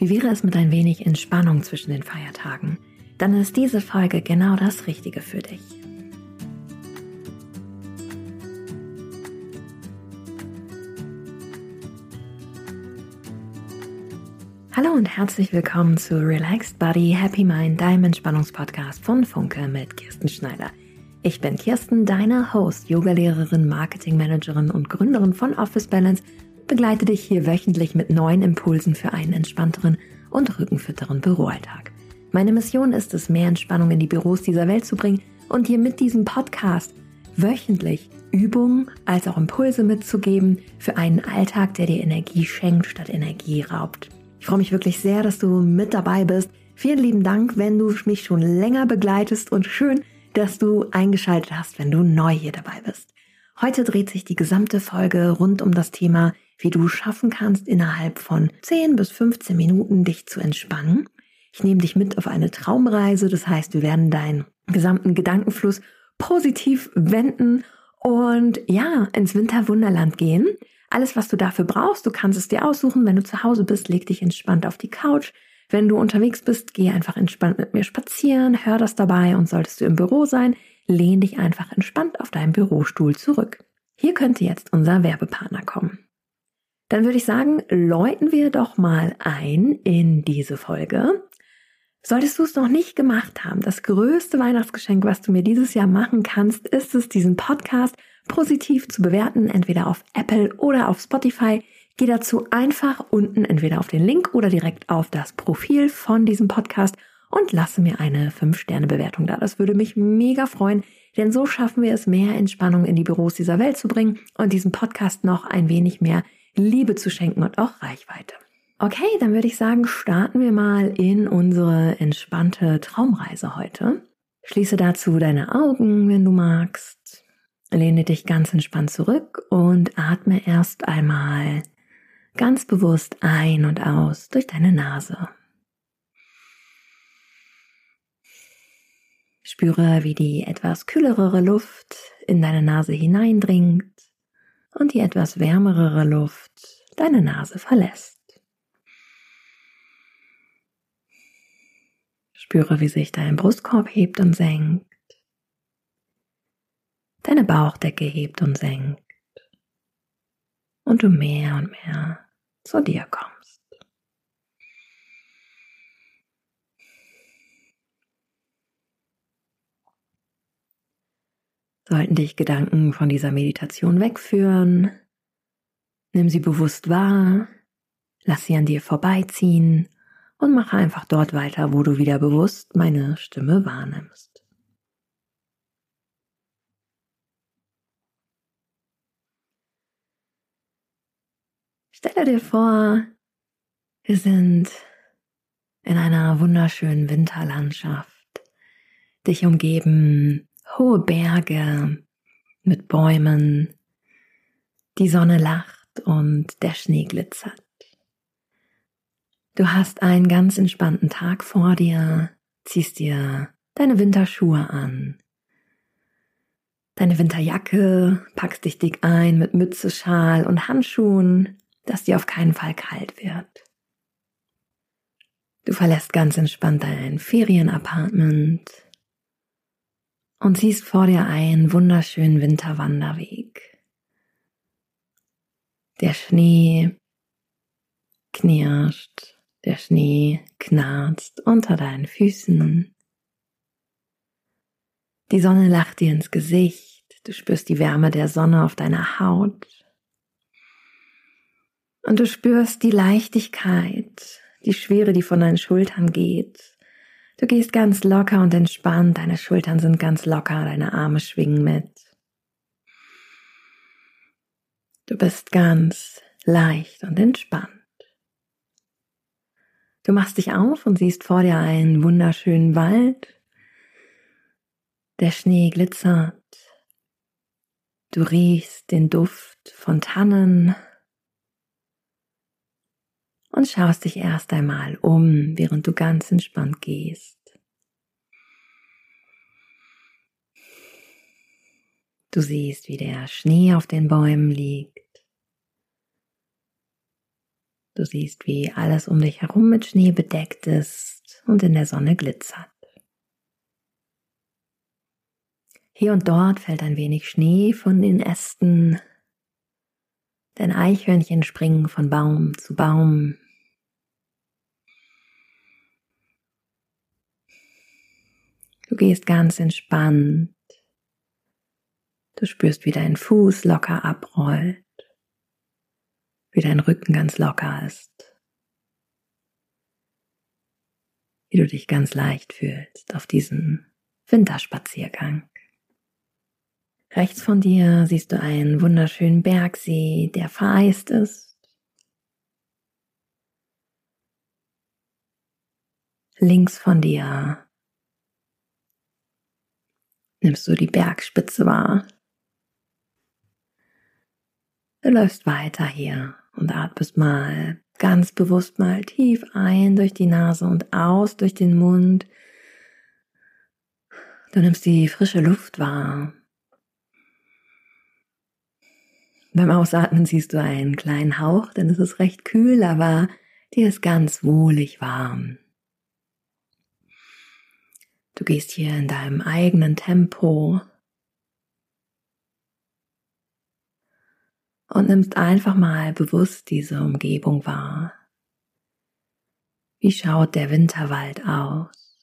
Wie wäre es mit ein wenig Entspannung zwischen den Feiertagen? Dann ist diese Folge genau das Richtige für dich. Hallo und herzlich willkommen zu Relaxed Body Happy Mind, deinem Entspannungspodcast von Funke mit Kirsten Schneider. Ich bin Kirsten, deine Host, Yogalehrerin, Marketingmanagerin und Gründerin von Office Balance begleite dich hier wöchentlich mit neuen Impulsen für einen entspannteren und rückenfitteren Büroalltag. Meine Mission ist es, mehr Entspannung in die Büros dieser Welt zu bringen und dir mit diesem Podcast wöchentlich Übungen als auch Impulse mitzugeben für einen Alltag, der dir Energie schenkt statt Energie raubt. Ich freue mich wirklich sehr, dass du mit dabei bist. Vielen lieben Dank, wenn du mich schon länger begleitest und schön, dass du eingeschaltet hast, wenn du neu hier dabei bist. Heute dreht sich die gesamte Folge rund um das Thema wie du schaffen kannst, innerhalb von 10 bis 15 Minuten dich zu entspannen. Ich nehme dich mit auf eine Traumreise, das heißt, wir werden deinen gesamten Gedankenfluss positiv wenden und ja, ins Winterwunderland gehen. Alles, was du dafür brauchst, du kannst es dir aussuchen. Wenn du zu Hause bist, leg dich entspannt auf die Couch. Wenn du unterwegs bist, geh einfach entspannt mit mir spazieren, hör das dabei und solltest du im Büro sein, lehn dich einfach entspannt auf deinen Bürostuhl zurück. Hier könnte jetzt unser Werbepartner kommen. Dann würde ich sagen, läuten wir doch mal ein in diese Folge. Solltest du es noch nicht gemacht haben, das größte Weihnachtsgeschenk, was du mir dieses Jahr machen kannst, ist es, diesen Podcast positiv zu bewerten, entweder auf Apple oder auf Spotify. Geh dazu einfach unten entweder auf den Link oder direkt auf das Profil von diesem Podcast und lasse mir eine 5-Sterne-Bewertung da. Das würde mich mega freuen, denn so schaffen wir es, mehr Entspannung in die Büros dieser Welt zu bringen und diesen Podcast noch ein wenig mehr Liebe zu schenken und auch Reichweite. Okay, dann würde ich sagen, starten wir mal in unsere entspannte Traumreise heute. Schließe dazu deine Augen, wenn du magst. Lehne dich ganz entspannt zurück und atme erst einmal ganz bewusst ein und aus durch deine Nase. Spüre, wie die etwas kühlere Luft in deine Nase hineindringt und die etwas wärmere Luft deine Nase verlässt. Spüre, wie sich dein Brustkorb hebt und senkt, deine Bauchdecke hebt und senkt und du mehr und mehr zu dir kommst. Sollten dich Gedanken von dieser Meditation wegführen, nimm sie bewusst wahr, lass sie an dir vorbeiziehen und mache einfach dort weiter, wo du wieder bewusst meine Stimme wahrnimmst. Stelle dir vor, wir sind in einer wunderschönen Winterlandschaft, dich umgeben hohe Berge mit Bäumen, die Sonne lacht und der Schnee glitzert. Du hast einen ganz entspannten Tag vor dir, ziehst dir deine Winterschuhe an, deine Winterjacke, packst dich dick ein mit Mütze, Schal und Handschuhen, dass dir auf keinen Fall kalt wird. Du verlässt ganz entspannt dein Ferienapartment, und siehst vor dir einen wunderschönen Winterwanderweg. Der Schnee knirscht, der Schnee knarzt unter deinen Füßen. Die Sonne lacht dir ins Gesicht, du spürst die Wärme der Sonne auf deiner Haut. Und du spürst die Leichtigkeit, die Schwere, die von deinen Schultern geht Du gehst ganz locker und entspannt, deine Schultern sind ganz locker, deine Arme schwingen mit. Du bist ganz leicht und entspannt. Du machst dich auf und siehst vor dir einen wunderschönen Wald. Der Schnee glitzert. Du riechst den Duft von Tannen und schaust dich erst einmal um, während du ganz entspannt gehst. Du siehst, wie der Schnee auf den Bäumen liegt. Du siehst, wie alles um dich herum mit Schnee bedeckt ist und in der Sonne glitzert. Hier und dort fällt ein wenig Schnee von den Ästen, denn Eichhörnchen springen von Baum zu Baum. Du gehst ganz entspannt. Du spürst, wie dein Fuß locker abrollt, wie dein Rücken ganz locker ist, wie du dich ganz leicht fühlst auf diesem Winterspaziergang. Rechts von dir siehst du einen wunderschönen Bergsee, der vereist ist. Links von dir nimmst du die Bergspitze wahr. Du läufst weiter hier und atmest mal ganz bewusst mal tief ein durch die Nase und aus durch den Mund. Du nimmst die frische Luft wahr Beim Ausatmen siehst du einen kleinen Hauch, denn es ist recht kühl, aber dir ist ganz wohlig warm. Du gehst hier in deinem eigenen Tempo und nimmst einfach mal bewusst diese Umgebung wahr. Wie schaut der Winterwald aus?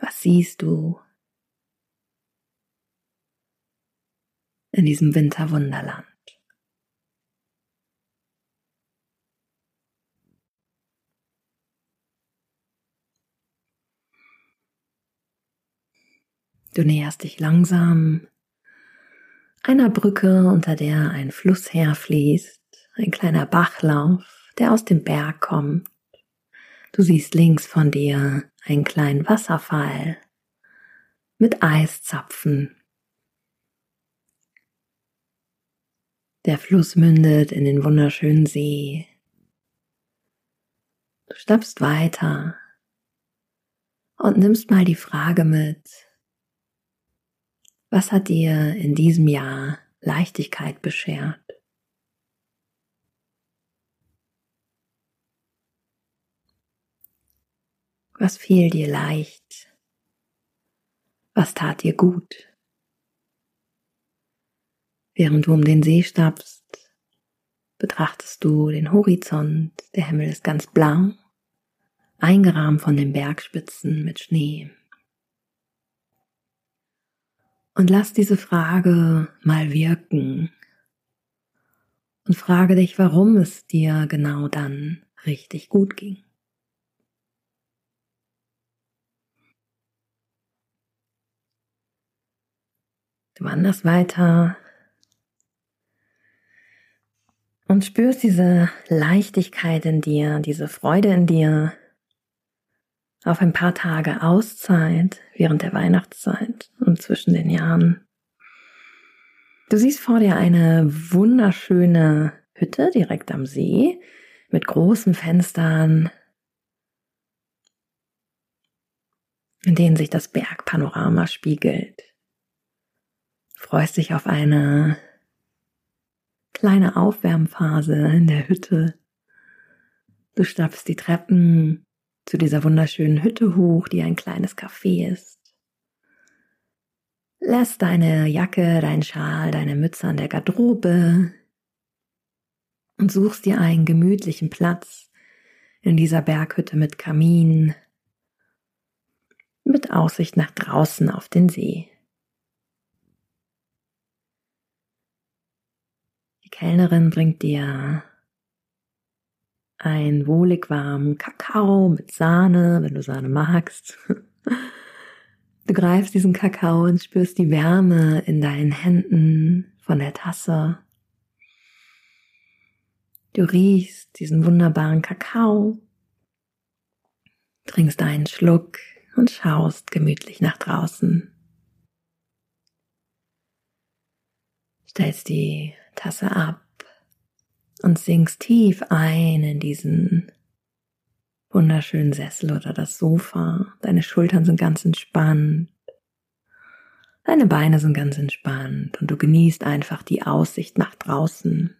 Was siehst du? In diesem Winterwunderland. Du näherst dich langsam einer Brücke, unter der ein Fluss herfließt, ein kleiner Bachlauf, der aus dem Berg kommt. Du siehst links von dir einen kleinen Wasserfall mit Eiszapfen Der Fluss mündet in den wunderschönen See. Du stapfst weiter und nimmst mal die Frage mit, was hat dir in diesem Jahr Leichtigkeit beschert? Was fiel dir leicht? Was tat dir gut? Während du um den See stapfst, betrachtest du den Horizont, der Himmel ist ganz blau, eingerahmt von den Bergspitzen mit Schnee. Und lass diese Frage mal wirken und frage dich, warum es dir genau dann richtig gut ging. Du wanderst weiter und spürst diese Leichtigkeit in dir, diese Freude in dir auf ein paar Tage Auszeit während der Weihnachtszeit und zwischen den Jahren. Du siehst vor dir eine wunderschöne Hütte direkt am See mit großen Fenstern, in denen sich das Bergpanorama spiegelt. freust dich auf eine kleine Aufwärmphase in der Hütte. Du stapfst die Treppen zu dieser wunderschönen Hütte hoch, die ein kleines Café ist. Lässt deine Jacke, dein Schal, deine Mütze an der Garderobe und suchst dir einen gemütlichen Platz in dieser Berghütte mit Kamin, mit Aussicht nach draußen auf den See. Kellnerin bringt dir ein wohlig warmen Kakao mit Sahne, wenn du Sahne magst. Du greifst diesen Kakao und spürst die Wärme in deinen Händen von der Tasse. Du riechst diesen wunderbaren Kakao, trinkst einen Schluck und schaust gemütlich nach draußen. Stellst die Tasse ab und sinkst tief ein in diesen wunderschönen Sessel oder das Sofa. Deine Schultern sind ganz entspannt. Deine Beine sind ganz entspannt und du genießt einfach die Aussicht nach draußen.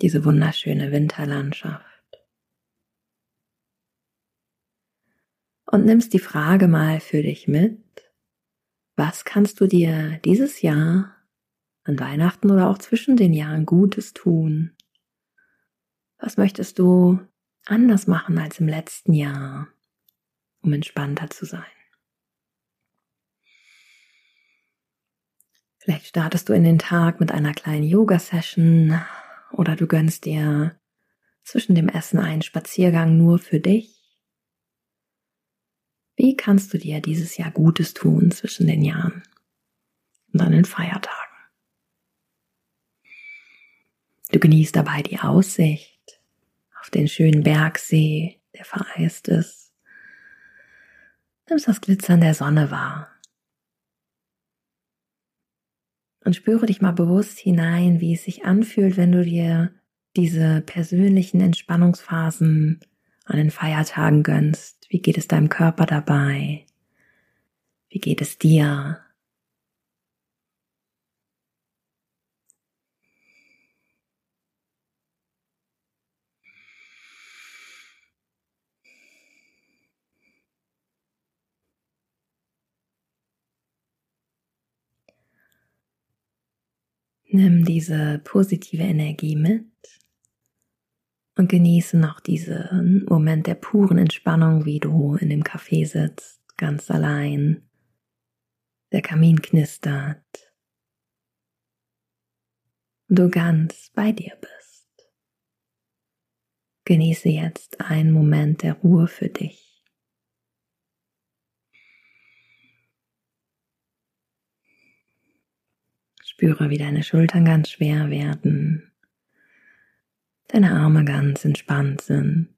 Diese wunderschöne Winterlandschaft. Und nimmst die Frage mal für dich mit, was kannst du dir dieses Jahr an Weihnachten oder auch zwischen den Jahren Gutes tun? Was möchtest du anders machen als im letzten Jahr, um entspannter zu sein? Vielleicht startest du in den Tag mit einer kleinen Yoga-Session oder du gönnst dir zwischen dem Essen einen Spaziergang nur für dich. Wie kannst du dir dieses Jahr Gutes tun zwischen den Jahren und an den Feiertagen? Du genießt dabei die Aussicht auf den schönen Bergsee, der vereist ist. Nimmst das Glitzern der Sonne wahr und spüre dich mal bewusst hinein, wie es sich anfühlt, wenn du dir diese persönlichen Entspannungsphasen an den Feiertagen gönnst. Wie geht es deinem Körper dabei? Wie geht es dir? Nimm diese positive Energie mit und genieße noch diesen Moment der puren Entspannung, wie du in dem Café sitzt, ganz allein. Der Kamin knistert und du ganz bei dir bist. Genieße jetzt einen Moment der Ruhe für dich. Spüre, wie deine Schultern ganz schwer werden, deine Arme ganz entspannt sind,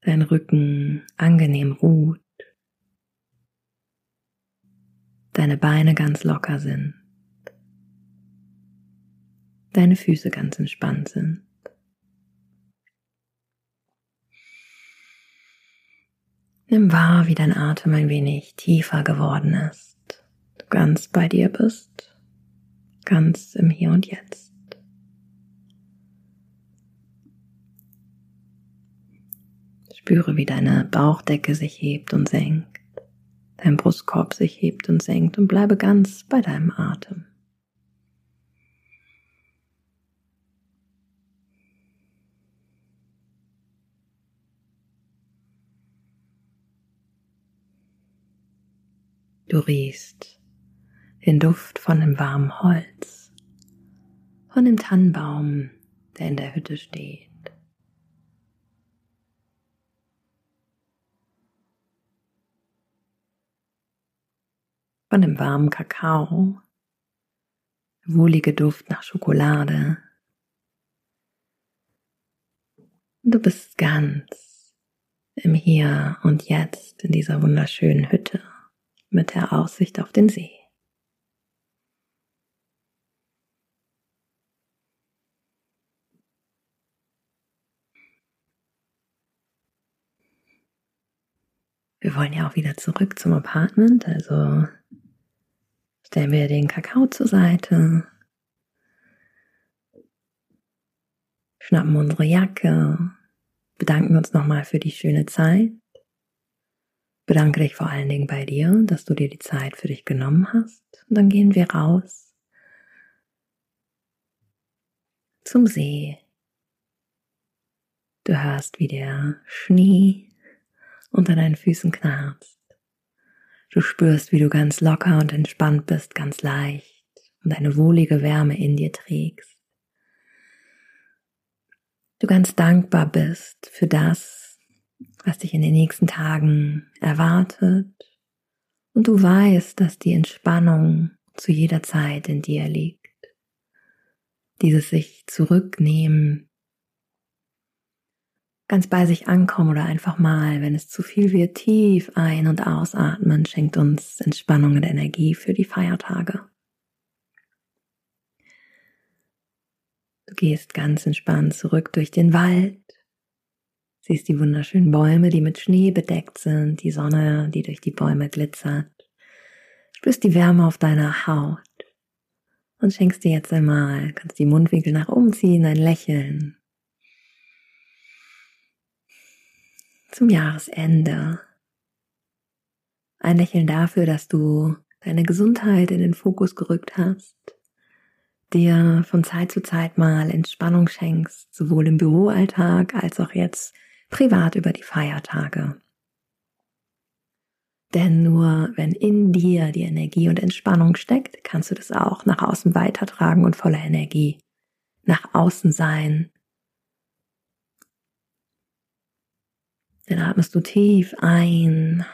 dein Rücken angenehm ruht, deine Beine ganz locker sind, deine Füße ganz entspannt sind. Nimm wahr, wie dein Atem ein wenig tiefer geworden ist. Ganz bei dir bist, ganz im Hier und Jetzt. Spüre, wie deine Bauchdecke sich hebt und senkt, dein Brustkorb sich hebt und senkt und bleibe ganz bei deinem Atem. Du riechst den Duft von dem warmen Holz, von dem Tannenbaum, der in der Hütte steht. Von dem warmen Kakao, wohlige Duft nach Schokolade. Du bist ganz im Hier und Jetzt in dieser wunderschönen Hütte mit der Aussicht auf den See. Wir wollen ja auch wieder zurück zum Apartment, also stellen wir den Kakao zur Seite, schnappen unsere Jacke, bedanken uns nochmal für die schöne Zeit, bedanke dich vor allen Dingen bei dir, dass du dir die Zeit für dich genommen hast und dann gehen wir raus zum See. Du hörst, wie der Schnee unter deinen Füßen knarzt. Du spürst, wie du ganz locker und entspannt bist, ganz leicht und eine wohlige Wärme in dir trägst. Du ganz dankbar bist für das, was dich in den nächsten Tagen erwartet und du weißt, dass die Entspannung zu jeder Zeit in dir liegt. Dieses sich zurücknehmen ganz bei sich ankommen oder einfach mal, wenn es zu viel wird, tief ein- und ausatmen, schenkt uns Entspannung und Energie für die Feiertage. Du gehst ganz entspannt zurück durch den Wald, Siehst die wunderschönen Bäume, die mit Schnee bedeckt sind, die Sonne, die durch die Bäume glitzert. Spürst die Wärme auf deiner Haut und schenkst dir jetzt einmal, kannst die Mundwinkel nach oben ziehen, ein Lächeln. Zum Jahresende. Ein Lächeln dafür, dass du deine Gesundheit in den Fokus gerückt hast, dir von Zeit zu Zeit mal Entspannung schenkst, sowohl im Büroalltag als auch jetzt privat über die Feiertage. Denn nur wenn in dir die Energie und Entspannung steckt, kannst du das auch nach außen weitertragen und voller Energie nach außen sein. Dann atmest du tief ein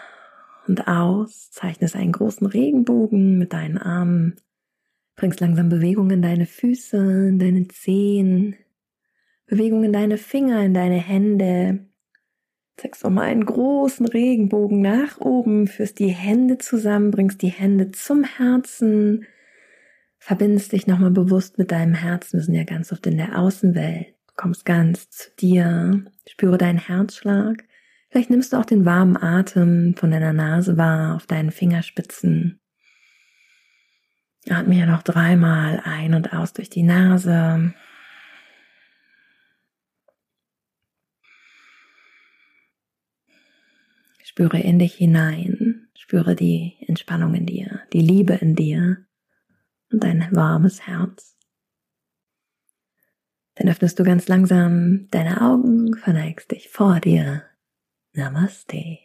und aus, zeichnest einen großen Regenbogen mit deinen Armen, bringst langsam Bewegung in deine Füße, in deine Zehen, Bewegung in deine Finger, in deine Hände, Zeigst mal einen großen Regenbogen nach oben, führst die Hände zusammen, bringst die Hände zum Herzen, verbindest dich nochmal bewusst mit deinem Herzen. Wir sind ja ganz oft in der Außenwelt. kommst ganz zu dir, spüre deinen Herzschlag. Vielleicht nimmst du auch den warmen Atem von deiner Nase wahr auf deinen Fingerspitzen. Atme ja noch dreimal ein und aus durch die Nase. Spüre in dich hinein, spüre die Entspannung in dir, die Liebe in dir und dein warmes Herz. Dann öffnest du ganz langsam deine Augen, verneigst dich vor dir. Namaste.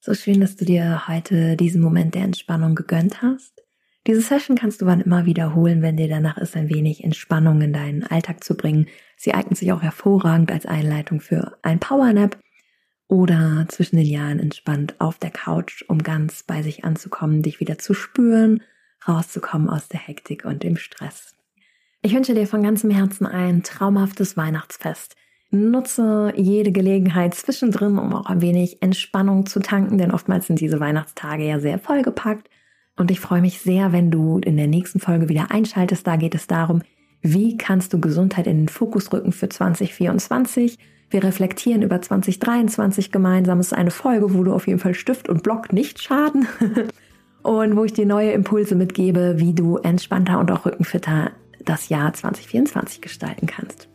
So schön, dass du dir heute diesen Moment der Entspannung gegönnt hast. Diese Session kannst du wann immer wiederholen, wenn dir danach ist, ein wenig Entspannung in deinen Alltag zu bringen. Sie eignet sich auch hervorragend als Einleitung für ein Powernap oder zwischen den Jahren entspannt auf der Couch, um ganz bei sich anzukommen, dich wieder zu spüren, rauszukommen aus der Hektik und dem Stress. Ich wünsche dir von ganzem Herzen ein traumhaftes Weihnachtsfest. Nutze jede Gelegenheit zwischendrin, um auch ein wenig Entspannung zu tanken, denn oftmals sind diese Weihnachtstage ja sehr vollgepackt. Und ich freue mich sehr, wenn du in der nächsten Folge wieder einschaltest. Da geht es darum, wie kannst du Gesundheit in den Fokus rücken für 2024 wir reflektieren über 2023 gemeinsam. Es ist eine Folge, wo du auf jeden Fall Stift und Block nicht schaden. und wo ich dir neue Impulse mitgebe, wie du entspannter und auch rückenfitter das Jahr 2024 gestalten kannst.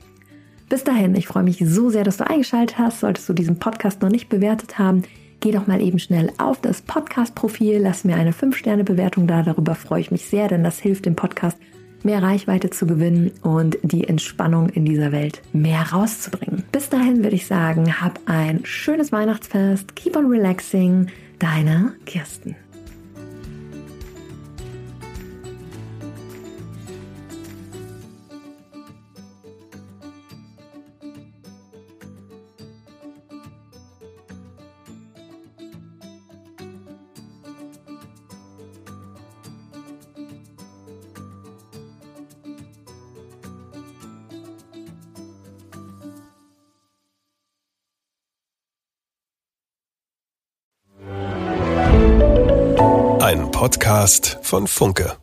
Bis dahin, ich freue mich so sehr, dass du eingeschaltet hast. Solltest du diesen Podcast noch nicht bewertet haben, geh doch mal eben schnell auf das Podcast-Profil, lass mir eine 5-Sterne-Bewertung da. Darüber freue ich mich sehr, denn das hilft dem Podcast mehr Reichweite zu gewinnen und die Entspannung in dieser Welt mehr rauszubringen. Bis dahin würde ich sagen, hab ein schönes Weihnachtsfest, keep on relaxing, deine Kirsten. Podcast von Funke.